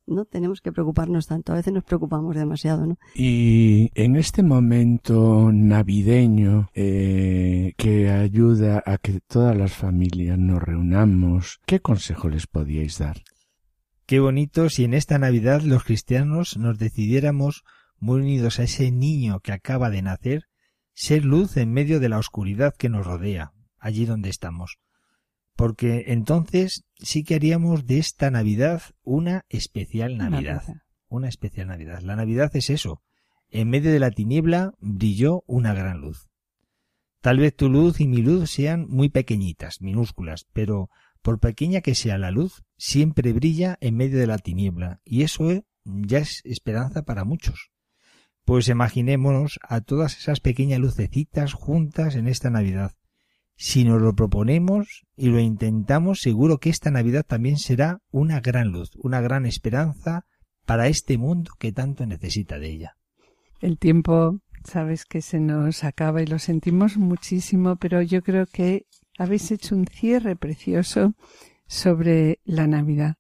Speaker 5: no tenemos que preocuparnos tanto. A veces nos preocupamos demasiado, ¿no?
Speaker 3: Y en este momento navideño eh, que ayuda a que todas las familias nos reunamos, ¿qué consejo les podíais dar?
Speaker 6: Qué bonito si en esta Navidad los cristianos nos decidiéramos, muy unidos a ese niño que acaba de nacer, ser luz en medio de la oscuridad que nos rodea, allí donde estamos porque entonces sí que haríamos de esta Navidad una especial Navidad. Una especial Navidad. La Navidad es eso. En medio de la tiniebla brilló una gran luz. Tal vez tu luz y mi luz sean muy pequeñitas, minúsculas, pero por pequeña que sea la luz, siempre brilla en medio de la tiniebla, y eso ya es esperanza para muchos. Pues imaginémonos a todas esas pequeñas lucecitas juntas en esta Navidad, si nos lo proponemos y lo intentamos, seguro que esta Navidad también será una gran luz, una gran esperanza para este mundo que tanto necesita de ella.
Speaker 2: El tiempo, sabes que se nos acaba y lo sentimos muchísimo, pero yo creo que habéis hecho un cierre precioso sobre la Navidad.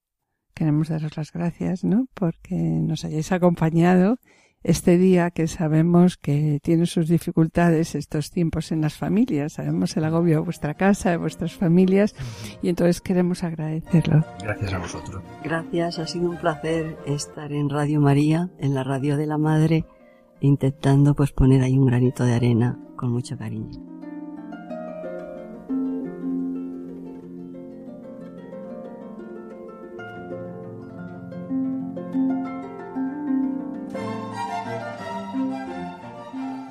Speaker 2: Queremos daros las gracias, ¿no? Porque nos hayáis acompañado este día que sabemos que tiene sus dificultades estos tiempos en las familias, sabemos el agobio de vuestra casa, de vuestras familias y entonces queremos agradecerlo.
Speaker 6: Gracias a vosotros.
Speaker 5: Gracias, ha sido un placer estar en Radio María, en la radio de la Madre, intentando pues poner ahí un granito de arena con mucho cariño.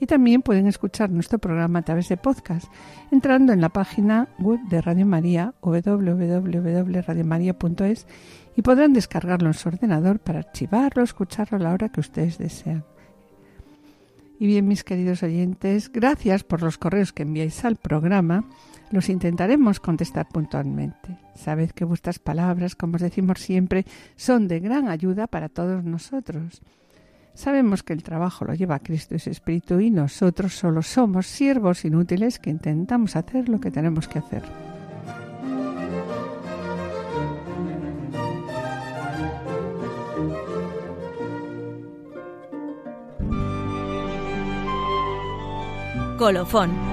Speaker 2: y también pueden escuchar nuestro programa a través de podcast entrando en la página web de Radio María www.radiomaria.es y podrán descargarlo en su ordenador para archivarlo escucharlo a la hora que ustedes desean. Y bien, mis queridos oyentes, gracias por los correos que enviáis al programa. Los intentaremos contestar puntualmente. Sabed que vuestras palabras, como os decimos siempre, son de gran ayuda para todos nosotros. Sabemos que el trabajo lo lleva Cristo y su Espíritu y nosotros solo somos siervos inútiles que intentamos hacer lo que tenemos que hacer.
Speaker 1: Colofón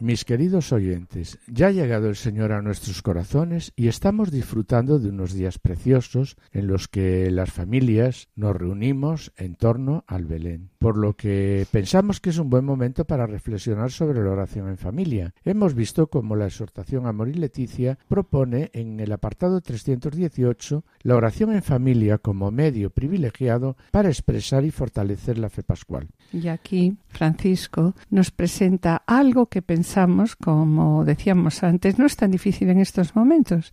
Speaker 3: Mis queridos oyentes, ya ha llegado el Señor a nuestros corazones y estamos disfrutando de unos días preciosos en los que las familias nos reunimos en torno al Belén, por lo que pensamos que es un buen momento para reflexionar sobre la oración en familia. Hemos visto cómo la exhortación Amor y Leticia propone en el apartado 318 la oración en familia como medio privilegiado para expresar y fortalecer la fe pascual.
Speaker 2: Y aquí Francisco nos presenta algo que pensamos como decíamos antes, no es tan difícil en estos momentos,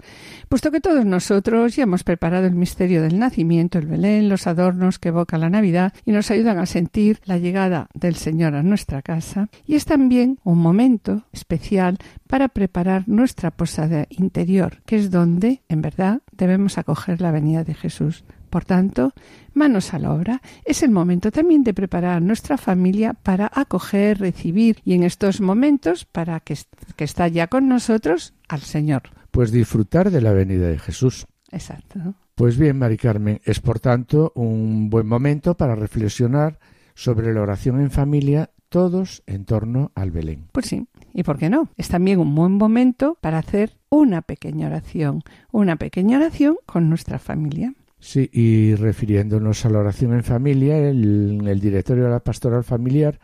Speaker 2: puesto que todos nosotros ya hemos preparado el misterio del nacimiento, el Belén, los adornos que evoca la Navidad y nos ayudan a sentir sentir la llegada del Señor a nuestra casa y es también un momento especial para preparar nuestra posada interior, que es donde, en verdad, debemos acoger la venida de Jesús. Por tanto, manos a la obra. Es el momento también de preparar a nuestra familia para acoger, recibir y en estos momentos para que, que está ya con nosotros al Señor.
Speaker 3: Pues disfrutar de la venida de Jesús.
Speaker 2: Exacto.
Speaker 3: Pues bien, Mari Carmen, es por tanto un buen momento para reflexionar sobre la oración en familia, todos en torno al Belén.
Speaker 2: Pues sí, ¿y por qué no? Es también un buen momento para hacer una pequeña oración, una pequeña oración con nuestra familia.
Speaker 3: Sí, y refiriéndonos a la oración en familia, el, el directorio de la pastoral familiar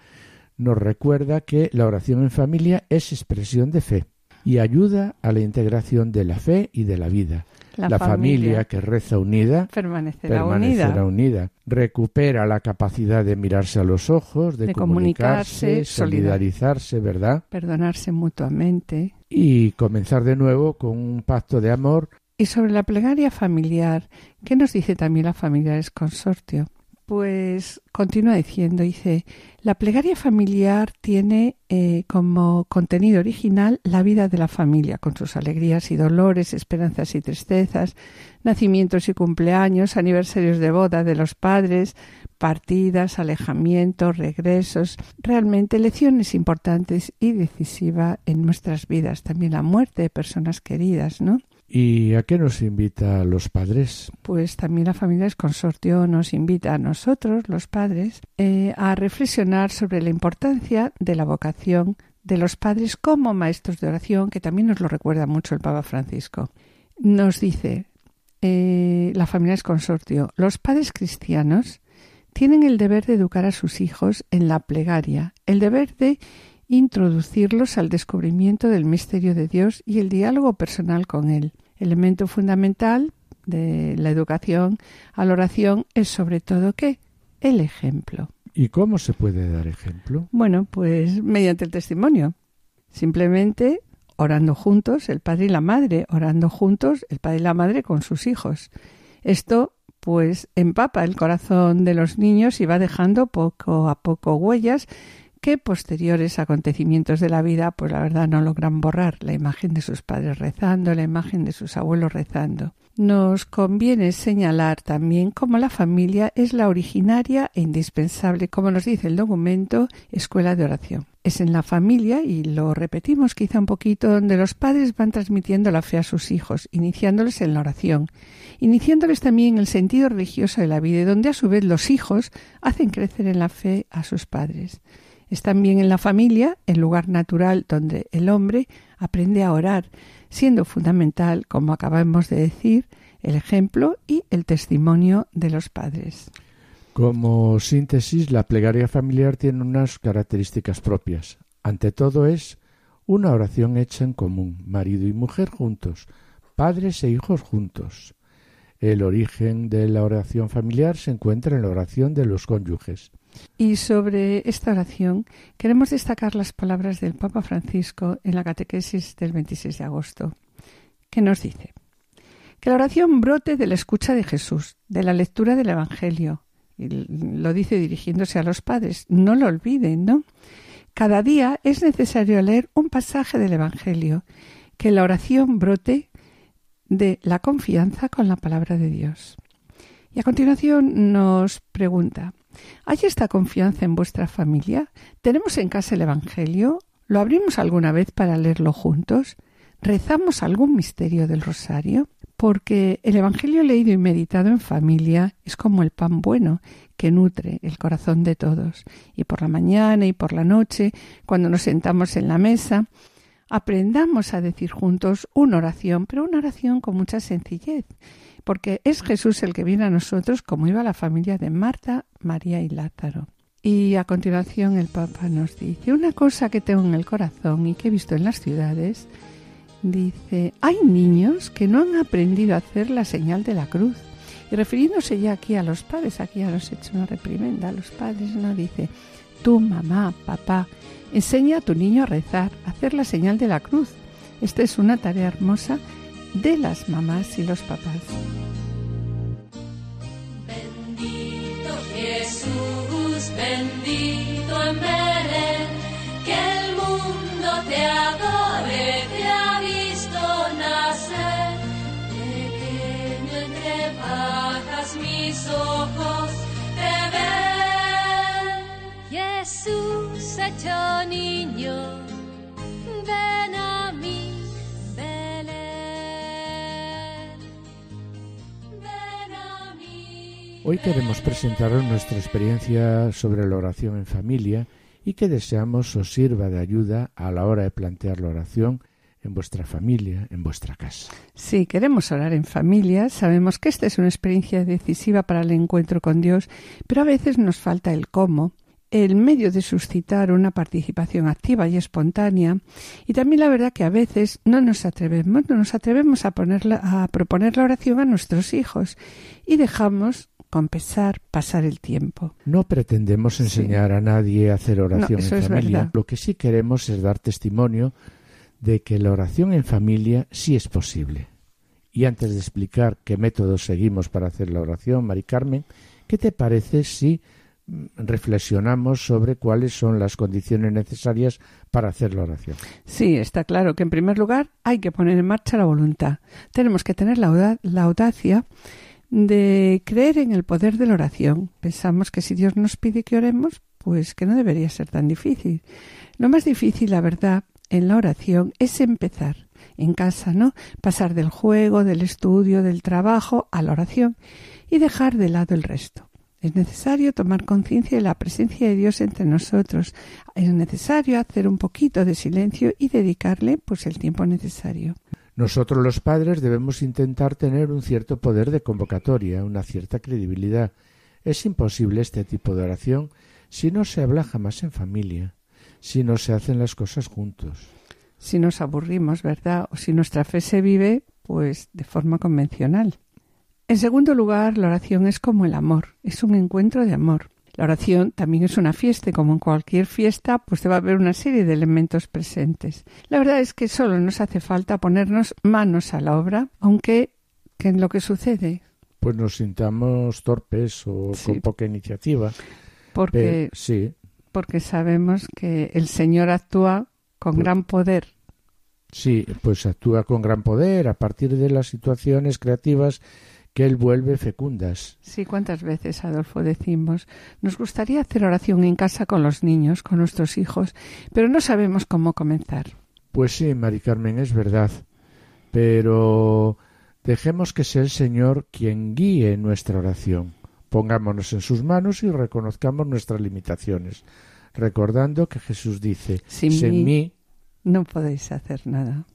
Speaker 3: nos recuerda que la oración en familia es expresión de fe y ayuda a la integración de la fe y de la vida.
Speaker 2: La,
Speaker 3: La, familia, que reza unida
Speaker 2: permanecerá,
Speaker 3: permanecerá
Speaker 2: unida.
Speaker 3: unida. Recupera la capacidad de mirarse a los ojos, de,
Speaker 2: De
Speaker 3: comunicarse,
Speaker 2: comunicarse,
Speaker 3: solidarizarse, ¿verdad?
Speaker 2: perdonarse mutuamente.
Speaker 3: Y comenzar de nuevo con un pacto de amor
Speaker 2: Y sobre la plegaria familiar, ¿qué nos dice también la Familiares Consortio? Pues continúa diciendo, dice, la plegaria familiar tiene eh, como contenido original la vida de la familia, con sus alegrías y dolores, esperanzas y tristezas, nacimientos y cumpleaños, aniversarios de boda de los padres, partidas, alejamientos, regresos, realmente lecciones importantes y decisivas en nuestras vidas, también la muerte de personas queridas, ¿no?
Speaker 3: ¿Y a qué nos invita a los padres?
Speaker 2: Pues también la familia es consortio nos invita a nosotros, los padres, eh, a reflexionar sobre la importancia de la vocación de los padres como maestros de oración, que también nos lo recuerda mucho el Papa Francisco. Nos dice eh, la familia es consortio, los padres cristianos tienen el deber de educar a sus hijos en la plegaria, el deber de introducirlos al descubrimiento del misterio de Dios y el diálogo personal con Él. Elemento fundamental de la educación a la oración es sobre todo ¿qué? El ejemplo.
Speaker 3: ¿Y cómo se puede dar ejemplo?
Speaker 2: Bueno, pues mediante el testimonio. Simplemente orando juntos, el padre y la madre, orando juntos, el padre y la madre con sus hijos. Esto pues empapa el corazón de los niños y va dejando poco a poco huellas que posteriores acontecimientos de la vida, pues la verdad no logran borrar la imagen de sus padres rezando, la imagen de sus abuelos rezando. Nos conviene señalar también cómo la familia es la originaria e indispensable, como nos dice el documento, escuela de oración. Es en la familia, y lo repetimos quizá un poquito, donde los padres van transmitiendo la fe a sus hijos, iniciándoles en la oración, iniciándoles también el sentido religioso de la vida, donde a su vez los hijos hacen crecer en la fe a sus padres. Es también en la familia el lugar natural donde el hombre aprende a orar, siendo fundamental, como acabamos de decir, el ejemplo y el testimonio de los padres.
Speaker 3: Como síntesis, la plegaria familiar tiene unas características propias. Ante todo es una oración hecha en común, marido y mujer juntos, padres e hijos juntos. El origen de la oración familiar se encuentra en la oración de los cónyuges.
Speaker 2: Y sobre esta oración queremos destacar las palabras del Papa Francisco en la catequesis del 26 de agosto, que nos dice que la oración brote de la escucha de Jesús, de la lectura del Evangelio. Y lo dice dirigiéndose a los padres, no lo olviden, ¿no? Cada día es necesario leer un pasaje del Evangelio, que la oración brote de la confianza con la palabra de Dios. Y a continuación nos pregunta, ¿hay esta confianza en vuestra familia? ¿Tenemos en casa el Evangelio? ¿Lo abrimos alguna vez para leerlo juntos? ¿Rezamos algún misterio del rosario? Porque el Evangelio leído y meditado en familia es como el pan bueno que nutre el corazón de todos. Y por la mañana y por la noche, cuando nos sentamos en la mesa, aprendamos a decir juntos una oración, pero una oración con mucha sencillez, porque es Jesús el que viene a nosotros como iba la familia de Marta, María y Lázaro. Y a continuación el Papa nos dice una cosa que tengo en el corazón y que he visto en las ciudades. Dice, hay niños que no han aprendido a hacer la señal de la cruz. Y refiriéndose ya aquí a los padres, aquí ya nos he hecho una reprimenda a los padres, no dice, tú mamá, papá, enseña a tu niño a rezar, a hacer la señal de la cruz. Esta es una tarea hermosa de las mamás y los papás.
Speaker 7: Bendito Jesús, bendito en Belén, que el mundo te adore.
Speaker 3: Hoy queremos presentaros nuestra experiencia sobre la oración en familia y que deseamos os sirva de ayuda a la hora de plantear la oración en vuestra familia, en vuestra casa.
Speaker 2: Sí, queremos orar en familia, sabemos que esta es una experiencia decisiva para el encuentro con Dios, pero a veces nos falta el cómo, el medio de suscitar una participación activa y espontánea, y también la verdad que a veces no nos atrevemos, no nos atrevemos a, a proponer la oración a nuestros hijos. Y dejamos con pesar pasar el tiempo.
Speaker 3: No pretendemos enseñar
Speaker 2: Sí.
Speaker 3: a nadie a hacer oración
Speaker 2: eso
Speaker 3: en
Speaker 2: es
Speaker 3: familia.
Speaker 2: verdad.
Speaker 3: Lo que sí queremos es dar testimonio de que la oración en familia sí es posible. Y antes de explicar qué métodos seguimos para hacer la oración, Mari Carmen, ¿qué te parece si mm, reflexionamos sobre cuáles son las condiciones necesarias para hacer la oración?
Speaker 2: Sí, está claro que en primer lugar hay que poner en marcha la voluntad. Tenemos que tener la audacia de creer en el poder de la oración. Pensamos que si Dios nos pide que oremos, pues que no debería ser tan difícil. Lo más difícil, la verdad, en la oración es empezar en casa, ¿no? Pasar del juego, del estudio, del trabajo a la oración y dejar de lado el resto. Es necesario tomar conciencia de la presencia de Dios entre nosotros. Es necesario hacer un poquito de silencio y dedicarle pues el tiempo necesario.
Speaker 3: Nosotros los padres debemos intentar tener un cierto poder de convocatoria, una cierta credibilidad. Es imposible este tipo de oración si no se habla jamás en familia, si no se hacen las cosas juntos.
Speaker 2: Si nos aburrimos, ¿verdad? O si nuestra fe se vive pues de forma convencional. En segundo lugar, la oración es como el amor, es un encuentro de amor. La oración también es una fiesta y como en cualquier fiesta, pues debe haber una serie de elementos presentes. La verdad es que solo nos hace falta ponernos manos a la obra, aunque ¿qué es lo que sucede?
Speaker 3: Pues nos sintamos torpes o
Speaker 2: Sí.
Speaker 3: con poca iniciativa.
Speaker 2: Porque,
Speaker 3: Pero- sí,
Speaker 2: porque sabemos que el Señor actúa con
Speaker 3: Pues-
Speaker 2: gran poder.
Speaker 3: sí, pues actúa con gran poder a partir de las situaciones creativas que él vuelve fecundas.
Speaker 2: Sí, cuántas veces, Adolfo, decimos, nos gustaría hacer oración en casa con los niños, con nuestros hijos, pero no sabemos cómo comenzar.
Speaker 3: Pues sí, Mari Carmen, es verdad. Pero dejemos que sea el Señor quien guíe nuestra oración. Pongámonos en sus manos y reconozcamos nuestras limitaciones, recordando que Jesús dice,
Speaker 2: Sin
Speaker 3: "Si en
Speaker 2: mí
Speaker 3: mí
Speaker 2: no podéis hacer nada.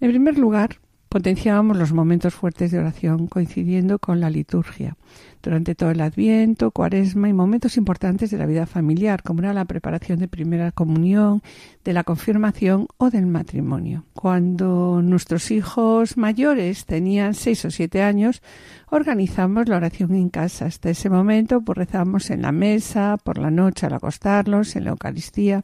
Speaker 2: En primer lugar, potenciábamos los momentos fuertes de oración coincidiendo con la liturgia, durante todo el Adviento, Cuaresma y momentos importantes de la vida familiar, como era la preparación de primera comunión, de la confirmación o del matrimonio. Cuando nuestros hijos mayores tenían seis o siete años, organizamos la oración en casa. Hasta ese momento, pues rezamos en la mesa, por la noche al acostarlos, en la Eucaristía,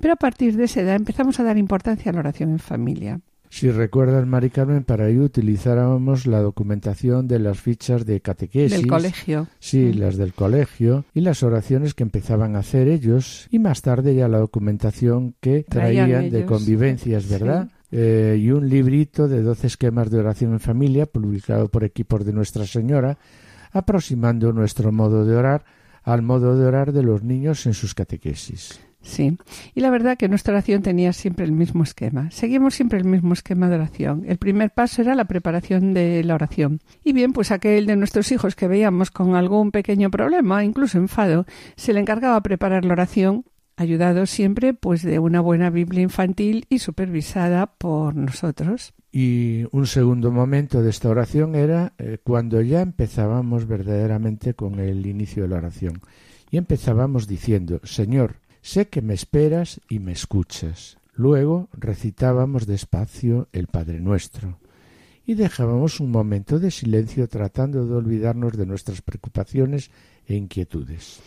Speaker 2: pero a partir de esa edad empezamos a dar importancia a la oración en familia.
Speaker 3: Si recuerdas, Mari Carmen, para ello utilizábamos la documentación de las fichas de catequesis.
Speaker 2: Del colegio.
Speaker 3: Sí,
Speaker 2: Mm.
Speaker 3: las del colegio y las oraciones que empezaban a hacer ellos y más tarde ya la documentación que
Speaker 2: Traían
Speaker 3: traían de convivencias,
Speaker 2: Sí.
Speaker 3: ¿verdad? Eh, y un librito de 12 esquemas de oración en familia publicado por equipos de Nuestra Señora, aproximando nuestro modo de orar al modo de orar de los niños en sus catequesis.
Speaker 2: Sí, y la verdad que nuestra oración tenía siempre el mismo esquema. Seguimos siempre el mismo esquema de oración. El primer paso era la preparación de la oración. Y bien, pues aquel de nuestros hijos que veíamos con algún pequeño problema, incluso enfado, se le encargaba preparar la oración, ayudado siempre pues de una buena Biblia infantil y supervisada por nosotros.
Speaker 3: Y un segundo momento de esta oración era eh, cuando ya empezábamos verdaderamente con el inicio de la oración. Y empezábamos diciendo, Señor, sé que me esperas y me escuchas. Luego recitábamos despacio el Padre Nuestro. Y dejábamos un momento de silencio tratando de olvidarnos de nuestras preocupaciones e inquietudes.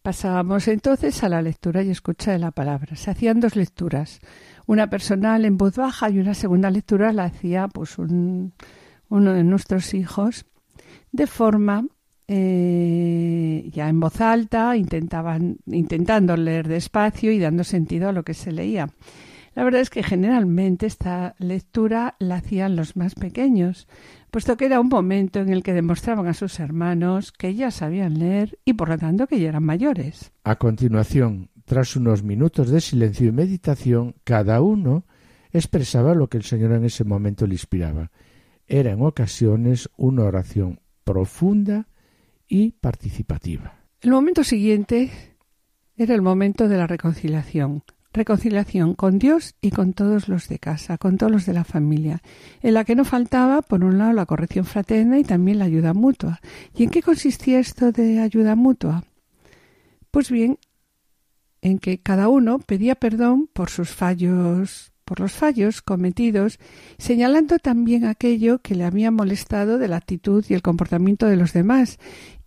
Speaker 2: Pasábamos entonces a la lectura y escucha de la palabra. Se hacían dos lecturas, una personal en voz baja y una segunda lectura la hacía pues un, uno de nuestros hijos de forma eh, ya en voz alta, intentaban, intentando leer despacio y dando sentido a lo que se leía. La verdad es que generalmente esta lectura la hacían los más pequeños, puesto que era un momento en el que demostraban a sus hermanos que ya sabían leer y por lo tanto que ya eran mayores.
Speaker 3: A continuación, tras unos minutos de silencio y meditación, cada uno expresaba lo que el Señor en ese momento le inspiraba. Era en ocasiones una oración profunda y participativa.
Speaker 2: El momento siguiente era el momento de la reconciliación, reconciliación con Dios y con todos los de casa, con todos los de la familia, en la que no faltaba, por un lado, la corrección fraterna y también la ayuda mutua. ¿Y en qué consistía esto de ayuda mutua? Pues bien, en que cada uno pedía perdón por sus fallos, por los fallos cometidos, señalando también aquello que le había molestado de la actitud y el comportamiento de los demás,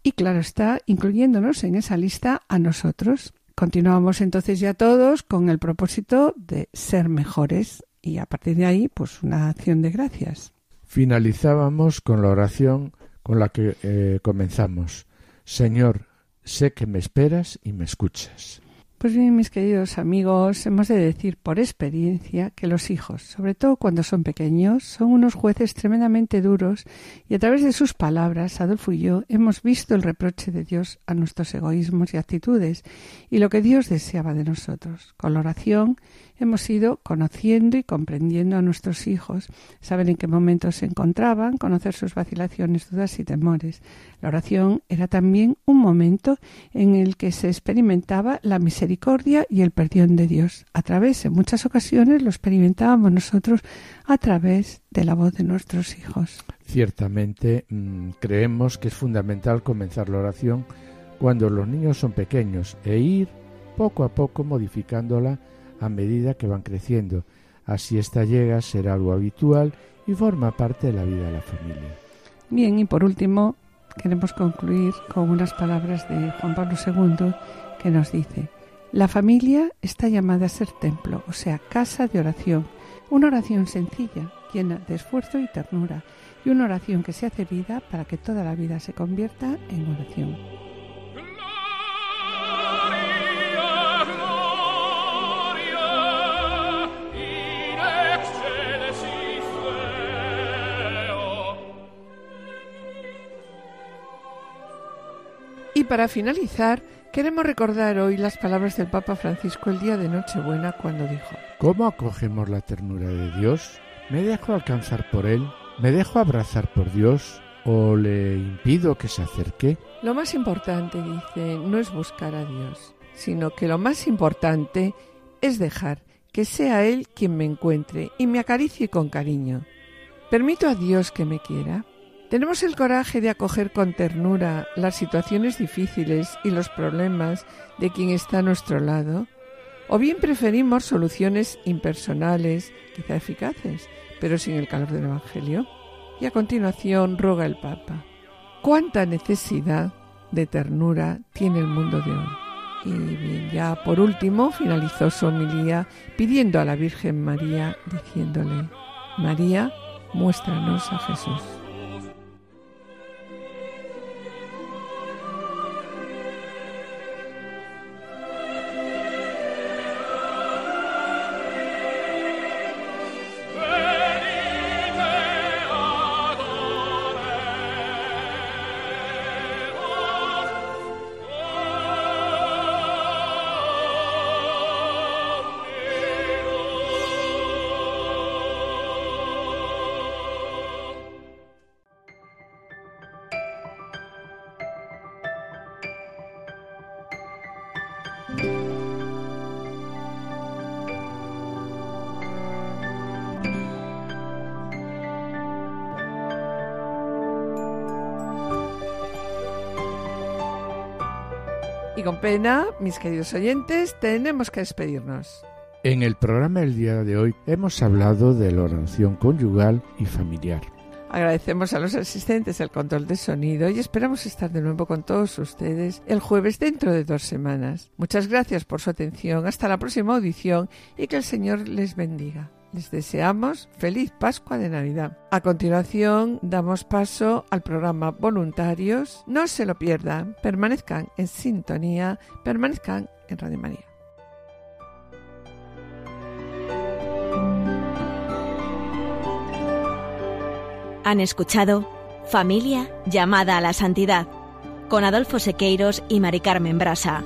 Speaker 2: y claro está, incluyéndonos en esa lista a nosotros. Continuamos entonces ya todos con el propósito de ser mejores y a partir de ahí pues una acción de gracias.
Speaker 3: Finalizábamos con la oración con la que eh, comenzamos. Señor, sé que me esperas y me escuchas.
Speaker 2: Pues bien, mis queridos amigos, hemos de decir por experiencia que los hijos, sobre todo cuando son pequeños, son unos jueces tremendamente duros y a través de sus palabras, Adolfo y yo hemos visto el reproche de Dios a nuestros egoísmos y actitudes y lo que Dios deseaba de nosotros. Con oración hemos ido conociendo y comprendiendo a nuestros hijos, saber en qué momentos se encontraban, conocer sus vacilaciones, dudas y temores. La oración era también un momento en el que se experimentaba la misericordia y el perdón de Dios. A través, en muchas ocasiones, lo experimentábamos nosotros a través de la voz de nuestros hijos.
Speaker 3: Ciertamente mmm, creemos que es fundamental comenzar la oración cuando los niños son pequeños e ir poco a poco modificándola a medida que van creciendo. Así esta llega a ser algo habitual y forma parte de la vida de la familia.
Speaker 2: Bien, y por último, queremos concluir con unas palabras de Juan Pablo II que nos dice, la familia está llamada a ser templo, o sea, casa de oración, una oración sencilla, llena de esfuerzo y ternura, y una oración que se hace vida para que toda la vida se convierta en oración. Y para finalizar, queremos recordar hoy las palabras del Papa Francisco el día de Nochebuena cuando dijo,
Speaker 3: ¿Cómo acogemos la ternura de Dios? ¿Me dejo alcanzar por Él? ¿Me dejo abrazar por Dios? ¿O le impido que se acerque?
Speaker 2: Lo más importante, dice, no es buscar a Dios, sino que lo más importante es dejar que sea Él quien me encuentre y me acaricie con cariño. ¿Permito a Dios que me quiera? ¿Tenemos el coraje de acoger con ternura las situaciones difíciles y los problemas de quien está a nuestro lado? ¿O bien preferimos soluciones impersonales, quizá eficaces, pero sin el calor del Evangelio? Y a continuación roga el Papa. ¿Cuánta necesidad de ternura tiene el mundo de hoy? Y bien, ya por último finalizó su homilía pidiendo a la Virgen María, diciéndole, María, muéstranos a Jesús. Con pena, mis queridos oyentes, tenemos que despedirnos.
Speaker 3: En el programa del día de hoy hemos hablado de la oración conyugal y familiar.
Speaker 2: Agradecemos a los asistentes el control de sonido y esperamos estar de nuevo con todos ustedes el jueves dentro de dos semanas. Muchas gracias por su atención. Hasta la próxima audición y que el Señor les bendiga. Les deseamos feliz Pascua de Navidad. A continuación damos paso al programa Voluntarios. No se lo pierdan, permanezcan en sintonía, permanezcan en Radio María.
Speaker 1: Han escuchado Familia llamada a la santidad con Adolfo Sequeiros y Mari Carmen Brasa.